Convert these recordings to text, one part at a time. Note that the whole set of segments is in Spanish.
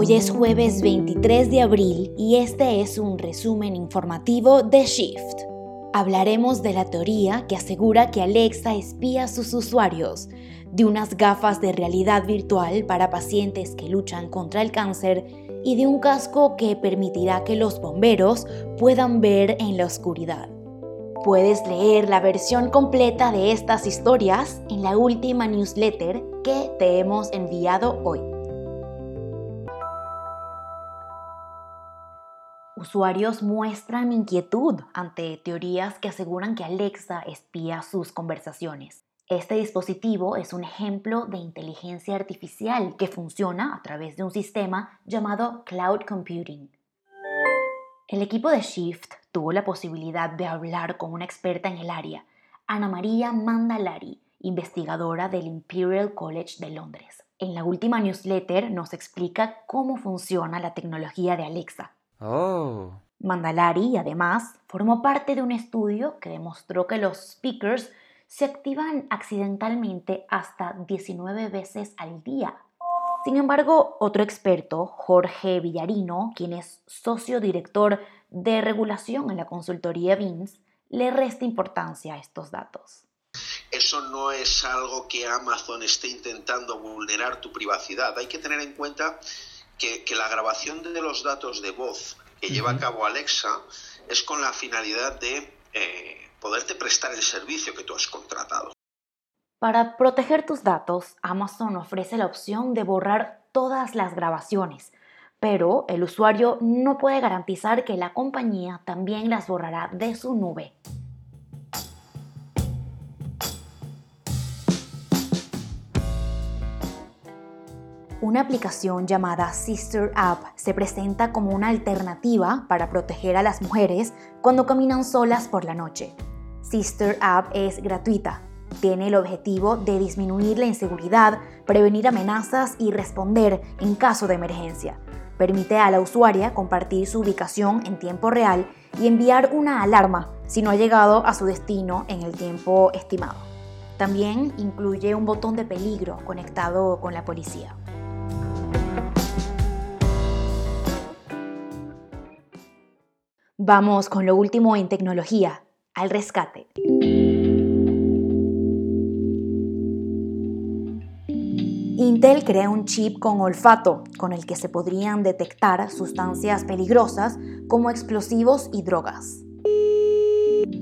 Hoy es jueves 23 de abril y este es un resumen informativo de Shift. Hablaremos de la teoría que asegura que Alexa espía a sus usuarios, de unas gafas de realidad virtual para pacientes que luchan contra el cáncer y de un casco que permitirá que los bomberos puedan ver en la oscuridad. Puedes leer la versión completa de estas historias en la última newsletter que te hemos enviado hoy. Usuarios muestran inquietud ante teorías que aseguran que Alexa espía sus conversaciones. Este dispositivo es un ejemplo de inteligencia artificial que funciona a través de un sistema llamado Cloud Computing. El equipo de Shift tuvo la posibilidad de hablar con una experta en el área, Ana María Mandalari, investigadora del Imperial College de Londres. En la última newsletter nos explica cómo funciona la tecnología de Alexa Oh. Mandalari, además, formó parte de un estudio que demostró que los speakers se activan accidentalmente hasta 19 veces al día. Sin embargo, otro experto, Jorge Villarino, quien es socio director de regulación en la consultoría VINS, le resta importancia a estos datos. Eso no es algo que Amazon esté intentando vulnerar tu privacidad. Hay que tener en cuenta que, la grabación de los datos de voz que lleva a cabo Alexa es con la finalidad de eh, poderte prestar el servicio que tú has contratado. Para proteger tus datos, Amazon ofrece la opción de borrar todas las grabaciones, pero el usuario no puede garantizar que la compañía también las borrará de su nube. Una aplicación llamada Sister App se presenta como una alternativa para proteger a las mujeres cuando caminan solas por la noche. Sister App es gratuita. Tiene el objetivo de disminuir la inseguridad, prevenir amenazas y responder en caso de emergencia. Permite a la usuaria compartir su ubicación en tiempo real y enviar una alarma si no ha llegado a su destino en el tiempo estimado. También incluye un botón de peligro conectado con la policía. Vamos con lo último en tecnología, al rescate. Intel crea un chip con olfato con el que se podrían detectar sustancias peligrosas como explosivos y drogas.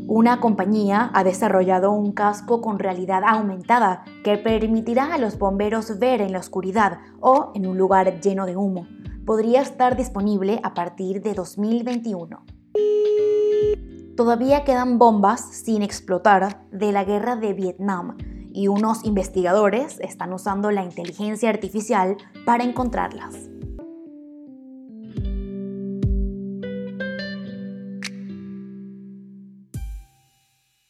Una compañía ha desarrollado un casco con realidad aumentada que permitirá a los bomberos ver en la oscuridad o en un lugar lleno de humo. Podría estar disponible a partir de 2021. Todavía quedan bombas sin explotar de la guerra de Vietnam y unos investigadores están usando la inteligencia artificial para encontrarlas.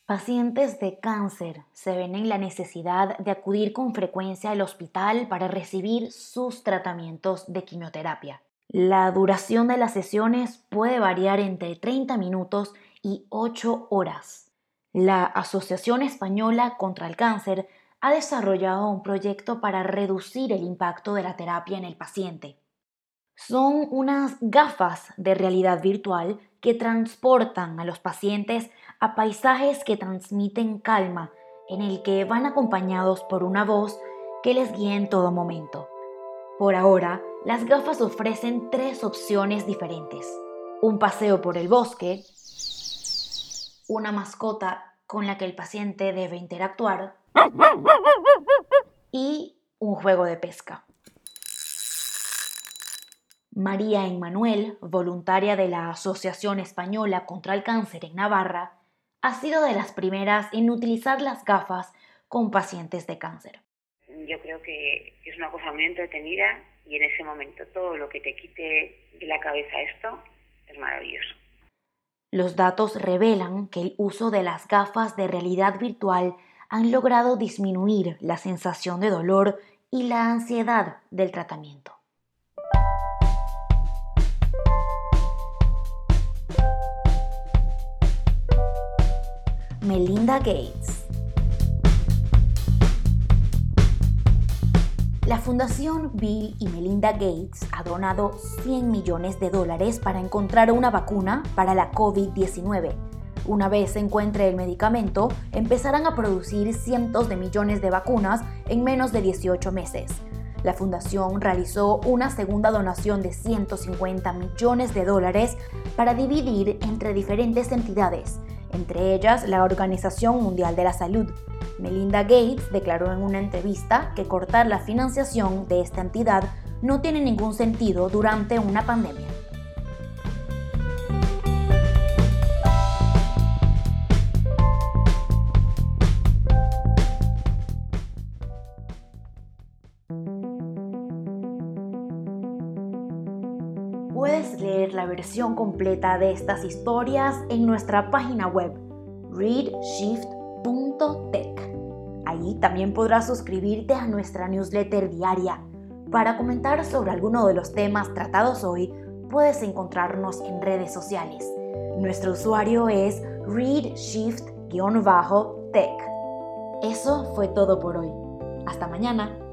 Pacientes de cáncer se ven en la necesidad de acudir con frecuencia al hospital para recibir sus tratamientos de quimioterapia. La duración de las sesiones puede variar entre 30 minutos y 8 horas. La Asociación Española contra el Cáncer ha desarrollado un proyecto para reducir el impacto de la terapia en el paciente. Son unas gafas de realidad virtual que transportan a los pacientes a paisajes que transmiten calma, en el que van acompañados por una voz que les guía en todo momento. Por ahora, las gafas ofrecen tres opciones diferentes. Un paseo por el bosque, una mascota con la que el paciente debe interactuar y un juego de pesca. María Emmanuel, voluntaria de la Asociación Española contra el Cáncer en Navarra, ha sido de las primeras en utilizar las gafas con pacientes de cáncer. Yo creo que es una cosa muy entretenida y en ese momento todo lo que te quite de la cabeza esto es maravilloso. Los datos revelan que el uso de las gafas de realidad virtual han logrado disminuir la sensación de dolor y la ansiedad del tratamiento. Melinda Gates La Fundación Bill y Melinda Gates ha donado 100 millones de dólares para encontrar una vacuna para la COVID-19. Una vez se encuentre el medicamento, empezarán a producir cientos de millones de vacunas en menos de 18 meses. La fundación realizó una segunda donación de 150 millones de dólares para dividir entre diferentes entidades, entre ellas la Organización Mundial de la Salud. Melinda Gates declaró en una entrevista que cortar la financiación de esta entidad no tiene ningún sentido durante una pandemia. Puedes leer la versión completa de estas historias en nuestra página web readshift.tech. También podrás suscribirte a nuestra newsletter diaria. Para comentar sobre alguno de los temas tratados hoy, puedes encontrarnos en redes sociales. Nuestro usuario es readshift-tech. Eso fue todo por hoy. Hasta mañana.